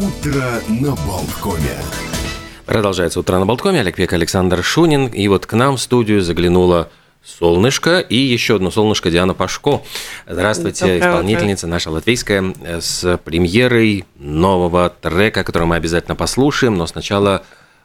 Утро на Болткоме. Продолжается «Утро на Болткоме». Олег Век, Александр Шунин. И вот к нам в студию заглянула солнышко и еще одно солнышко Диана Пашко. Здравствуйте, Доброе исполнительница наша латвийская э, с премьерой нового трека, который мы обязательно послушаем, но сначала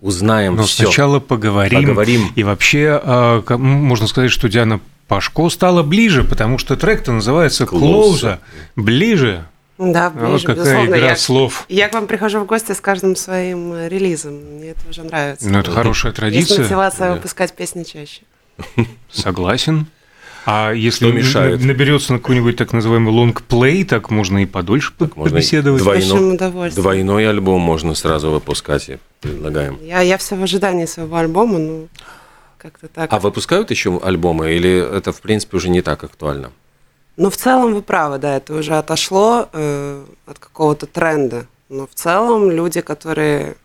узнаем Но все. сначала поговорим. Поговорим. И вообще, а, можно сказать, что Диана Пашко стала ближе, потому что трек-то называется. «Клоуза». Ближе. Да, ближе, вот какая безусловно. игра Я, слов. я к вам прихожу в гости с каждым своим э, релизом. Мне это уже нравится. Ну, это хорошая Есть традиция. мотивация Да. выпускать песни чаще. Согласен. А если мешает? наберется на какой-нибудь так называемый лонгплей, так можно и подольше по- можно и побеседовать. С Двойно-. Двойной альбом можно сразу выпускать, и предлагаем. Я, я все в ожидании своего альбома, ну, как-то так. А выпускают еще альбомы или это, в принципе, уже не так актуально? Ну, в целом вы правы, да, это уже отошло э, от какого-то тренда. Но в целом люди, которые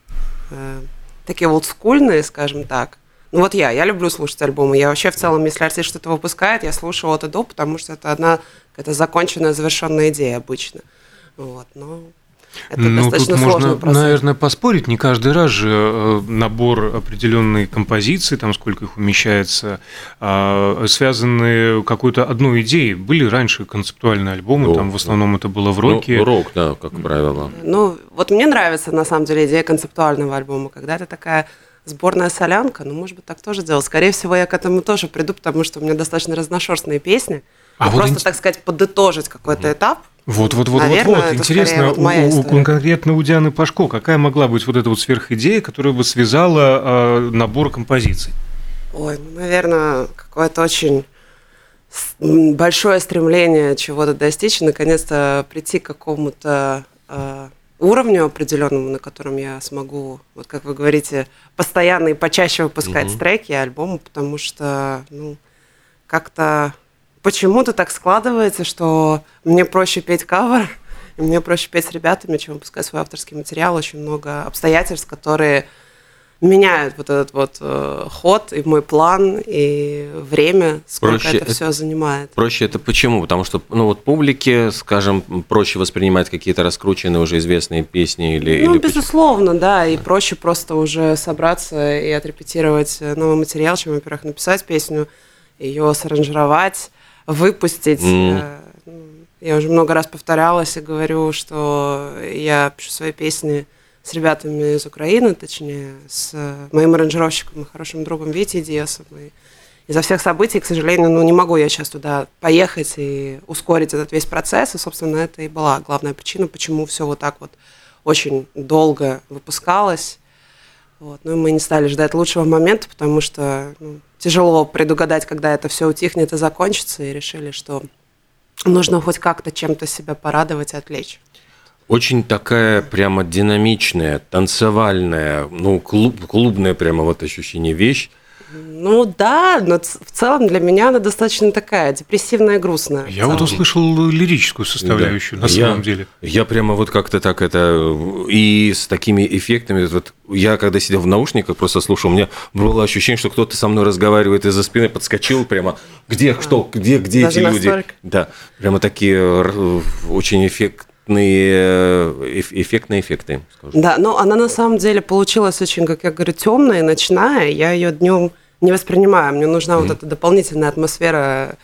э, такие олдскульные, скажем так, ну вот я, я люблю слушать альбомы. Я вообще в целом, если артист что-то выпускает, я слушаю от и до, потому что это одна какая-то законченная, завершенная идея обычно. Вот, но это ну, тут достаточно можно, сложный процесс. наверное, поспорить. Не каждый раз же э, набор определенной композиции, там сколько их умещается, а, связаны какой-то одной идеей. Были раньше концептуальные альбомы, Ну, там в основном это было в Ну, роке. рок, да, как правило. Ну, вот мне нравится, на самом деле, идея концептуального альбома, когда это такая сборная солянка, ну, может быть, так тоже делать. Скорее всего, я к этому тоже приду, потому что у меня достаточно разношерстные песни. А вот просто, ин- так сказать, подытожить какой-то этап. Вот, вот, вот, Наверное, вот, вот. Интересно, вот у- у, конкретно у Дианы Пашко, какая могла быть вот эта вот сверхидея, которая бы связала а, набор композиций? Ой, ну, наверное, какое-то очень большое стремление чего-то достичь и наконец-то прийти к какому-то э, уровню определенному, на котором я смогу, вот как вы говорите, постоянно и почаще выпускать Мгм. треки и альбомы, потому что, ну, как-то почему-то так складывается, что мне проще петь кавер, и мне проще петь с ребятами, чем выпускать свой авторский материал. Очень много обстоятельств, которые меняют вот этот вот э, ход и мой план, и время, сколько Проще это все занимает. Проще это почему? Потому что, ну вот публике, скажем, проще воспринимать какие-то раскрученные уже известные песни или... Ну, или почему? безусловно, да, и проще просто уже собраться и отрепетировать новый материал, чем, во-первых, написать песню, ее саранжировать, выпустить. Ну, Я уже много раз повторялась и говорю, что я пишу свои песни с ребятами из Украины, точнее, с моим аранжировщиком и хорошим другом Витей Диасом. И из-за всех событий, к сожалению, ну, не могу я сейчас туда поехать и ускорить этот весь процесс. И, собственно, это и была главная причина, почему все вот так вот очень долго выпускалось. Вот. Ну и мы не стали ждать лучшего момента, потому что ну, тяжело предугадать, когда это все утихнет и закончится, и решили, что нужно хоть как-то чем-то себя порадовать и отвлечь. Очень такая прямо динамичная, танцевальная, ну, клуб, клубная прямо вот ощущение вещь. Ну да, но в целом для меня она достаточно такая депрессивная, грустная. Я вот услышал лирическую составляющую, Да. на Я- самом деле. Я прямо вот как-то так это... И с такими эффектами... Вот я когда сидел в наушниках, просто слушал, у меня было ощущение, что кто-то со мной разговаривает из-за спины, подскочил прямо. Где, что, где, где Даже эти люди? настолько? Да, прямо такие очень эффектные, э, эф- эффектные эффекты, скажем. Да, но она на самом деле получилась очень, как я говорю, темная ночная. Я ее днем не воспринимаю. Мне нужна вот эта дополнительная атмосфера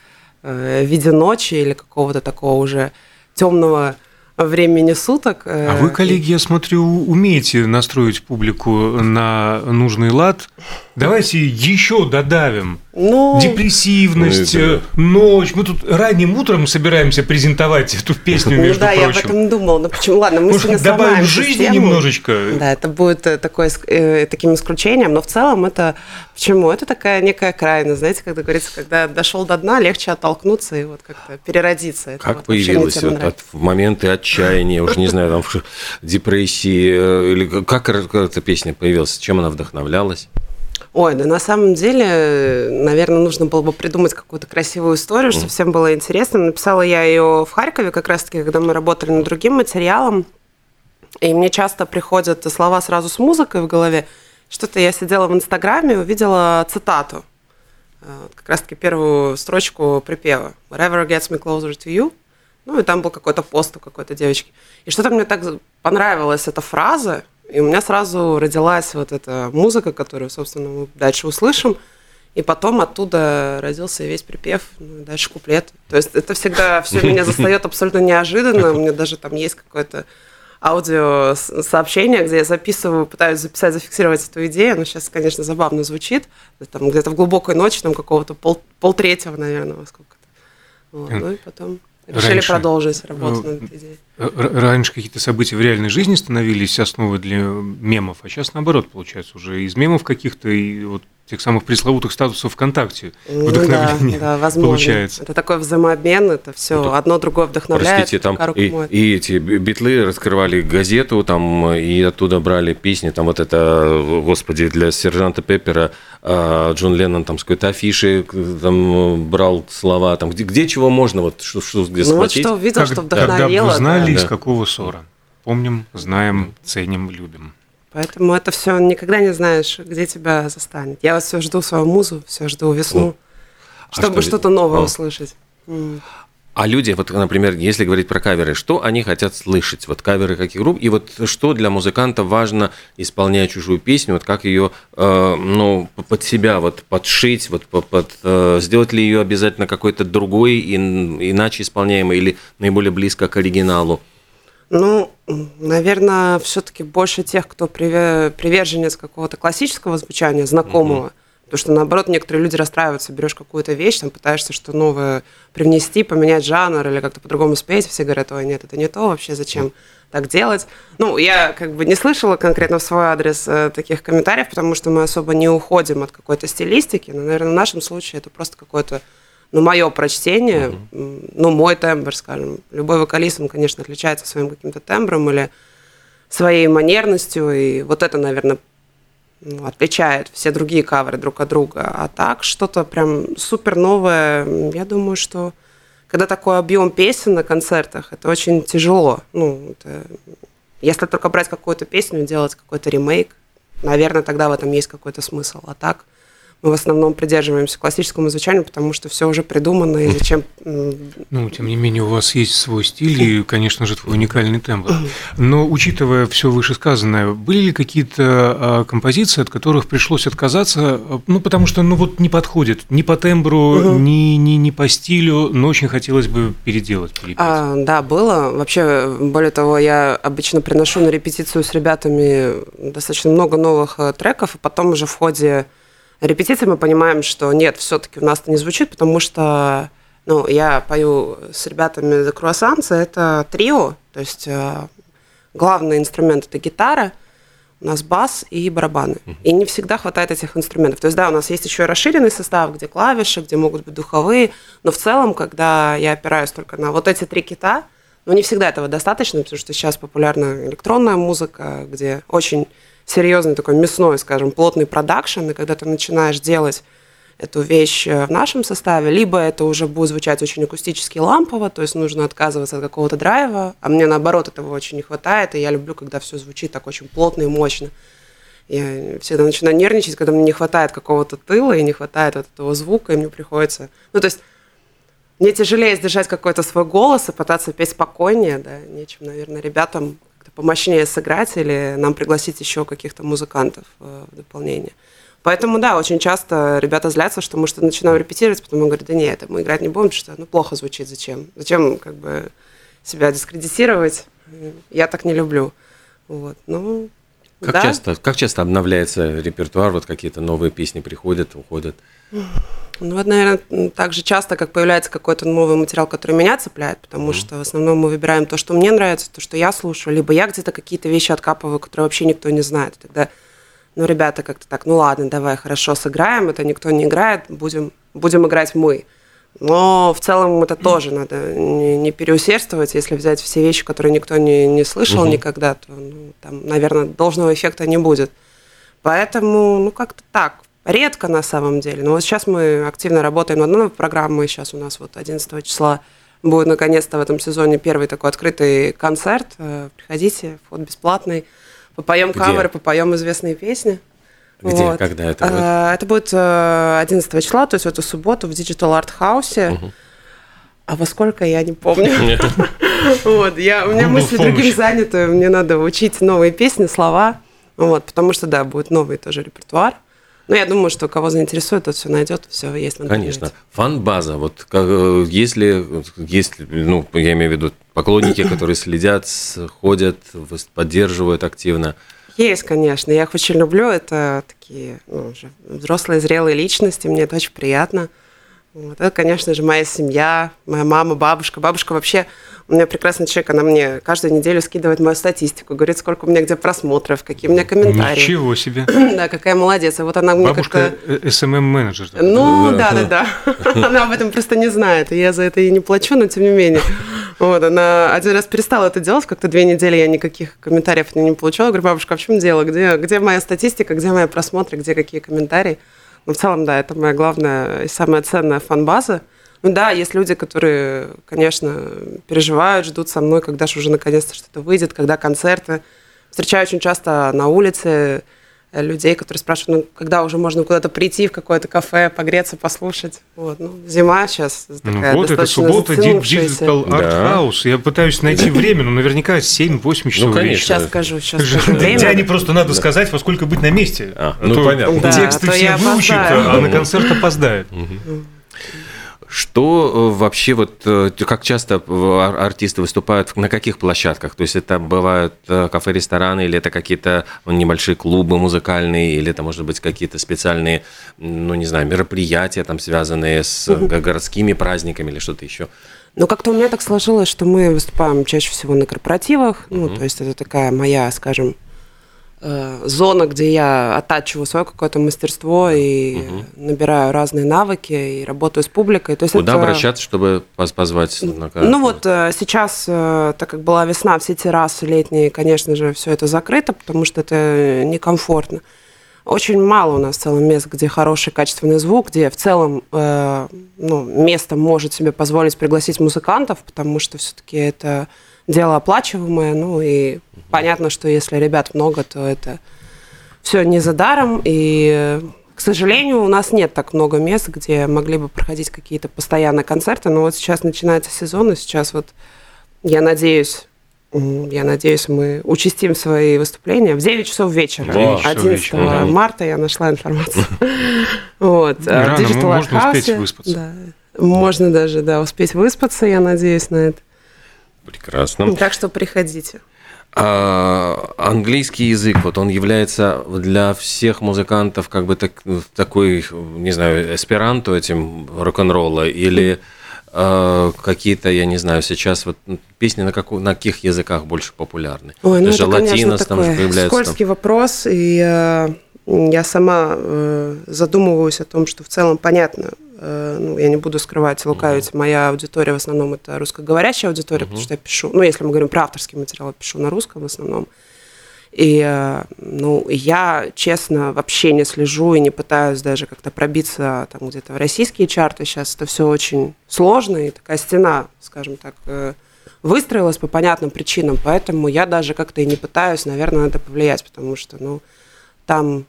э, в виде ночи или какого-то такого уже темного времени суток. э, А вы, коллеги, я смотрю, умеете настроить публику на нужный лад. Давайте еще додавим. Ну, Депрессивность, Ну, это ночь. Мы тут ранним утром собираемся презентовать эту песню, ну между да, я об прочим. этом думала. Но почему? Ладно, мы Может, сегодня добавим жизни систему. немножечко? Да, это будет э, такое, э, таким исключением, но в целом это... Почему? Это такая некая крайность, знаете, когда говорится, когда дошел до дна, легче оттолкнуться и вот как-то переродиться. Это Как вот тема вот от, в моменты отчаяния, уж не знаю, там, в депрессии, э, или как эта песня появилась, чем она вдохновлялась? Ой, да на самом деле, наверное, нужно было бы придумать какую-то красивую историю, чтобы всем было интересно. Написала я ее в Харькове, как раз-таки, когда мы работали над другим материалом. И мне часто приходят слова сразу с музыкой в голове. Что-то я сидела в Инстаграме и увидела цитату. Э, Как раз-таки первую строчку припева. Whatever gets me closer to you. Ну, и там был какой-то пост у какой-то девочки. И что-то мне так понравилась эта фраза, и у меня сразу родилась вот эта музыка, которую, собственно, мы дальше услышим. И потом оттуда родился весь припев, ну, дальше куплет. То есть это всегда все меня застает абсолютно неожиданно. У меня даже там есть какое-то аудио сообщение, где я записываю, пытаюсь записать, зафиксировать эту идею. Но сейчас, конечно, забавно звучит. Там где-то в глубокой ночи, там какого-то пол, полтретьего, наверное, во сколько-то. Вот. Ну и потом решили раньше, продолжить работу над этой идеей. Раньше какие-то события в реальной жизни становились основой для мемов, а сейчас наоборот, получается, уже из мемов каких-то и вот тех самых пресловутых статусов ВКонтакте ну вдохновление да, да, возможно. получается. Это такой взаимообмен, это все это, одно другое вдохновляет. Простите, там и, и эти битлы раскрывали газету, там и оттуда брали песни, там вот это, господи, для сержанта Пеппера а, Джон Леннон там с какой-то афиши там брал слова, там где, где чего можно, вот что, что где ну, схватить. вот что увидел, как, что вдохновило. Когда узнали, да. из какого ссора. Помним, знаем, ценим, любим. Поэтому это все никогда не знаешь, где тебя застанет. Я вот все жду свою музу, все жду весну, а чтобы что то новое О. услышать. А люди, вот, например, если говорить про каверы, что они хотят слышать? Вот каверы каких групп? И вот что для музыканта важно, исполняя чужую песню, вот как ее, э, ну, под себя вот подшить, вот под, э, сделать ли ее обязательно какой-то другой, иначе исполняемой или наиболее близко к оригиналу? Ну, наверное, все-таки больше тех, кто приверженец какого-то классического звучания, знакомого. Mm-hmm. Потому что, наоборот, некоторые люди расстраиваются, берешь какую-то вещь, там пытаешься что новое привнести, поменять жанр или как-то по-другому спеть, все говорят, ой, нет, это не то вообще, зачем так делать. Ну, я как бы не слышала конкретно в свой адрес э, таких комментариев, потому что мы особо не уходим от какой-то стилистики, но, наверное, в нашем случае это просто какое-то ну, мое прочтение, mm-hmm. ну, мой тембр, скажем. Любой вокалист, он, конечно, отличается своим каким-то тембром или своей манерностью, и вот это, наверное, ну, отличает все другие каверы друг от друга. А так, что-то прям супер новое, я думаю, что когда такой объем песен на концертах, это очень тяжело. Ну, это, если только брать какую-то песню, делать какой-то ремейк, наверное, тогда в этом есть какой-то смысл. А так – мы в основном придерживаемся классическому звучанию, потому что все уже придумано, и зачем... Ну, тем не менее, у вас есть свой стиль и, конечно же, твой уникальный тембр. Но, учитывая все вышесказанное, были ли какие-то а, композиции, от которых пришлось отказаться, ну, потому что, ну, вот не подходит ни по тембру, угу. ни, ни, ни по стилю, но очень хотелось бы переделать, А, да, было. Вообще, более того, я обычно приношу на репетицию с ребятами достаточно много новых э, треков, и потом уже в ходе репетиции мы понимаем, что нет, все-таки у нас это не звучит, потому что ну, я пою с ребятами The Croissants, это трио, то есть э, главный инструмент это гитара, у нас бас и барабаны. И не всегда хватает этих инструментов. То есть, да, у нас есть еще и расширенный состав, где клавиши, где могут быть духовые, но в целом, когда я опираюсь только на вот эти три кита, ну, не всегда этого достаточно, потому что сейчас популярна электронная музыка, где очень серьезный такой мясной, скажем, плотный продакшн, и когда ты начинаешь делать эту вещь э, в нашем составе, либо это уже будет звучать очень акустически лампово, то есть нужно отказываться от какого-то драйва, а мне наоборот этого очень не хватает, и я люблю, когда все звучит так очень плотно и мощно. Я всегда начинаю нервничать, когда мне не хватает какого-то тыла и не хватает вот этого звука, и мне приходится... Ну, то есть мне тяжелее сдержать какой-то свой голос и пытаться петь спокойнее, да, нечем, наверное, ребятам помощнее сыграть или нам пригласить еще каких-то музыкантов э, в дополнение. Поэтому, да, очень часто ребята злятся, что мы что-то начинаем репетировать, потом говорят, да нет, мы играть не будем, что ну, плохо звучит, зачем? Зачем как бы себя дискредитировать? Я так не люблю. Вот, ну, как, да? часто, как часто обновляется репертуар, вот какие-то новые песни приходят, уходят? Ну вот, наверное, так же часто, как появляется какой-то новый материал, который меня цепляет, потому mm-hmm. что в основном мы выбираем то, что мне нравится, то, что я слушаю, либо я где-то какие-то вещи откапываю, которые вообще никто не знает. Тогда, ну, ребята как-то так, ну ладно, давай, хорошо, сыграем, это никто не играет, будем, будем играть мы. Но в целом это тоже надо не, не переусердствовать, если взять все вещи, которые никто не, не слышал mm-hmm. никогда, то, ну, там, наверное, должного эффекта не будет. Поэтому, ну, как-то так. Редко на самом деле. Но вот сейчас мы активно работаем над новой программой. Сейчас у нас вот 11 числа будет наконец-то в этом сезоне первый такой открытый концерт. Э, приходите, вход бесплатный. Попоем Где? каверы, попоем известные песни. Где, вот. когда это будет? Это будет 11 э, числа, то есть в эту субботу в Digital Art House. Угу. А во сколько, я не помню. Вот, я, у меня мысли другим заняты, мне надо учить новые песни, слова, вот, потому что, да, будет новый тоже репертуар. Но я думаю, что кого заинтересует, тот все найдет, все есть интернете. Конечно. Фан-база. Вот э, если, если, ну, я имею в виду поклонники, которые следят, ходят, поддерживают активно. Есть, конечно. Я их очень люблю. Это такие ну, уже взрослые, зрелые личности. Мне это очень приятно. Вот. Это, конечно же, моя семья, моя мама, бабушка. Бабушка вообще у меня прекрасный человек. Она мне каждую неделю скидывает мою статистику, говорит, сколько у меня где просмотров, какие у меня комментарии. Ничего себе. Да, какая молодец. И вот она мне Бабушка как-то... СММ-менеджер. Ну, да, да, да. Она об этом просто не знает, и я за это ей не плачу, но тем не менее. Вот, она один раз перестала это делать, как-то две недели я никаких комментариев не получала. Я говорю, бабушка, а в чем дело? Где, где моя статистика, где мои просмотры, где какие комментарии? Но в целом, да, это моя главная и самая ценная фан-база. Ну да, есть люди, которые, конечно, переживают, ждут со мной, когда же уже наконец-то что-то выйдет, когда концерты. Встречаю очень часто на улице людей, которые спрашивают, ну, когда уже можно куда-то прийти в какое-то кафе, погреться, послушать. Вот, ну, зима сейчас Ну такая вот, это суббота. Digital Art Да. House. Я пытаюсь найти время, но наверняка 7-8 часов конечно. вечера. Сейчас скажу, сейчас скажу время. Диане просто надо сказать, во сколько быть на месте. А, А ну, то понятно. Да, Тексты а то все опоздаю. а на концерт опоздает. Что э, вообще вот э, как часто э, ар- артисты выступают на каких площадках? То есть это бывают кафе, рестораны, или это какие-то ну, небольшие клубы музыкальные, или это может быть какие-то специальные, ну не знаю, мероприятия там связанные с городскими праздниками или что-то еще? Ну, как-то у меня так сложилось, что мы выступаем чаще всего на корпоративах. Ну, то есть это такая моя, скажем, э, зона, где я оттачиваю свое какое-то мастерство и набираю разные навыки и работаю с публикой. То есть Куда это- обращаться, чтобы поз- позвать? на ка- Ну вот э, сейчас, э, так как была весна, все террасы летние, конечно же, все это закрыто, потому что это некомфортно. Очень мало у нас в целом мест, где хороший качественный звук, где в целом э, ну, место может себе позволить пригласить музыкантов, потому что все-таки это дело оплачиваемое. Ну и понятно, что если ребят много, то это все не за даром. И, к сожалению, у нас нет так много мест, где могли бы проходить какие-то постоянные концерты. Но вот сейчас начинается сезон, и сейчас вот я надеюсь, я надеюсь, мы участим свои выступления в 9 часов вечера. В 9 часов 11 вечера, марта я нашла информацию. Вот. а, можно успеть выспаться. Можно даже, да, успеть выспаться, я надеюсь на это. Прекрасно. Так что приходите. А, английский язык, вот он является для всех музыкантов как бы так, такой, не знаю, эсперанто этим рок-н-ролла или э, какие-то, я не знаю, сейчас вот песни на, каку- на каких языках больше популярны? Ой, ну Даже это, конечно, латинос там же появляется. там. скользкий вопрос, и э, я сама э, задумываюсь о том, что в целом понятно, ну, я не буду скрывать, лукавить, моя аудитория в основном это русскоговорящая аудитория, потому что я пишу, ну, если мы говорим про авторский материал, я пишу на русском в основном. И, э, ну, я, честно, вообще не слежу и не пытаюсь даже как-то пробиться там где-то в российские чарты. Сейчас это все очень сложно, и такая стена, скажем так, э, выстроилась по понятным причинам, поэтому я даже как-то и не пытаюсь, наверное, на это повлиять, потому что, ну, там,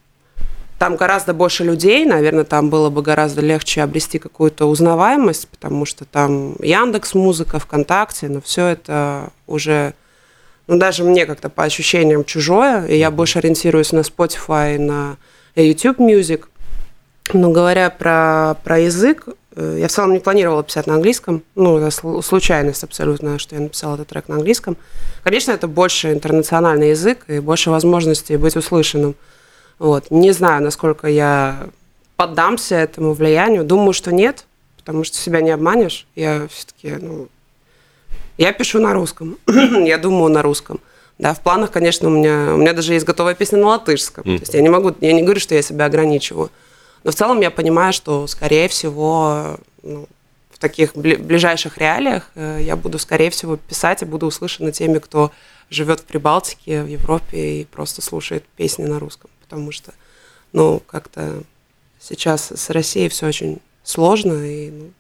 там гораздо больше людей, наверное, там было бы гораздо легче обрести какую-то узнаваемость, потому что там Яндекс Музыка, ВКонтакте, но все это уже, ну, даже мне как-то по ощущениям чужое, и я больше ориентируюсь на Spotify, на YouTube Music. Но говоря про, про язык, э, я в целом не планировала писать на английском. Ну, это слу- случайность абсолютно, что я написала этот трек на английском. Конечно, это больше интернациональный язык и больше возможностей быть услышанным. Вот. Не знаю, насколько я поддамся этому влиянию. Думаю, что нет, потому что себя не обманешь. Я все-таки, ну, я пишу на русском, я думаю на русском. Да, в планах, конечно, у меня, у меня даже есть готовая песня на латышском. То есть я не могу, я не говорю, что я себя ограничиваю. Но в целом я понимаю, что, скорее всего, ну, в таких бли- ближайших реалиях э, я буду, скорее всего, писать и буду услышана теми, кто живет в Прибалтике, в Европе и просто слушает песни на русском. Потому что, ну, как-то сейчас с Россией все очень сложно, и ну,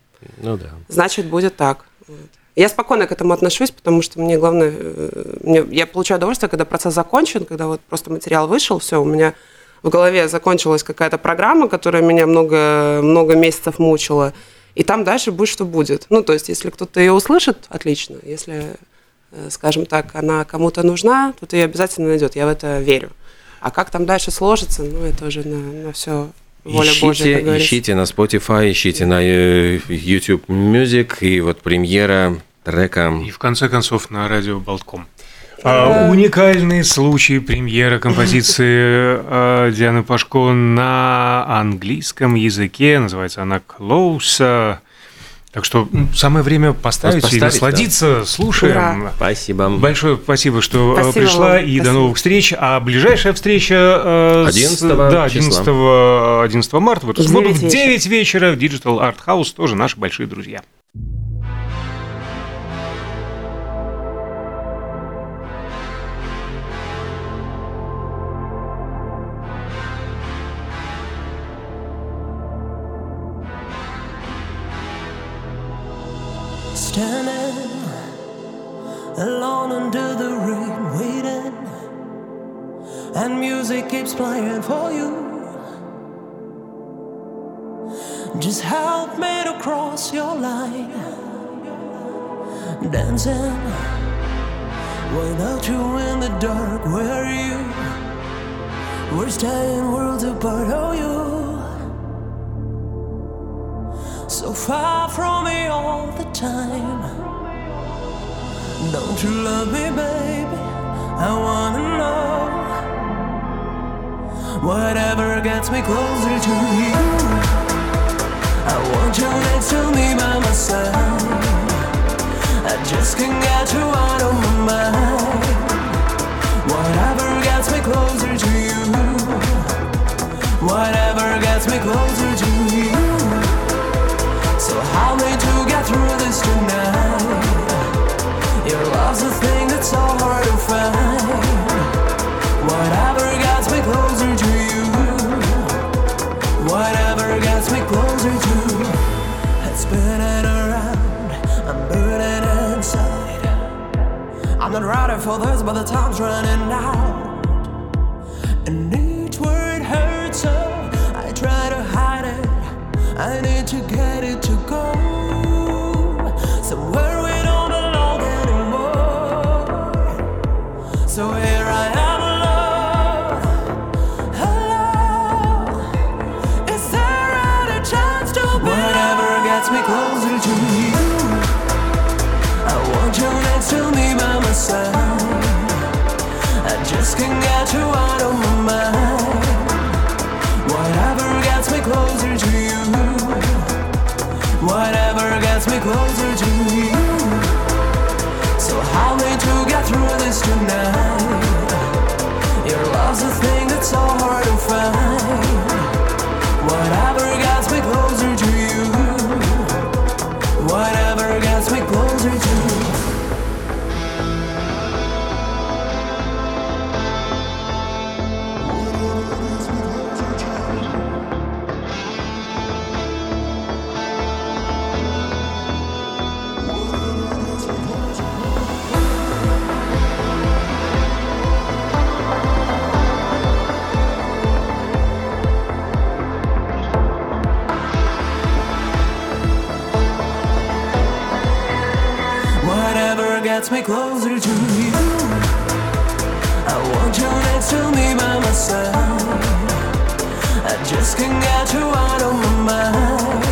Ну да. значит, будет так. Вот. Я спокойно к этому отношусь, потому что мне главное, э, мне, я получаю удовольствие, когда процесс закончен, когда вот просто материал вышел, все, у меня в голове закончилась какая-то программа, которая меня много, много месяцев мучила, И там дальше будет, что будет. Ну, то есть, если кто-то ее услышит, отлично. Если, э, скажем так, она кому-то нужна, то ты ее обязательно найдет. Я в это верю. А как там дальше сложится, ну, это уже на, на все воля ищите, говорится. ищите на Spotify, ищите на э, YouTube Music, и вот премьера трека. И в конце концов на радио Болтком. А, уникальный случай премьера композиции а, Дианы Пашко на английском языке. Называется она «Close». Так что самое время поставить, Поставить, и насладиться. Слушаем. Ура. Спасибо. Большое спасибо, что э, Спасибо пришла, вам. и до Спасибо. новых встреч. А ближайшая встреча э, с- 11 да, числа. 11, 11 марта в эту В субботу в 9 вечера. 9 вечера в Digital Art House, тоже наши большие друзья. Standing alone under the rain, waiting, and music keeps playing for you. Just help me to cross your line, dancing without you in the dark. Where are you? We're staying worlds apart. Oh, So far from me all the time. Don't you love me, baby? I wanna know. Whatever gets me closer to you. I want you next to me by my side. I just can't get you out of my mind. For this, but the time's running out. And each word hurts so I try to hide it. I need to get it to go somewhere we don't belong anymore. So gets me closer to you. I want you next to me by my side. I just can't get you out of my mind.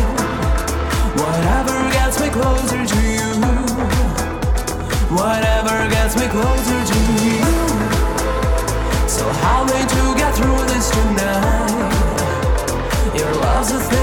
Whatever gets me closer to you. Whatever gets me closer to you. So help me to get through this tonight. Your love's a thing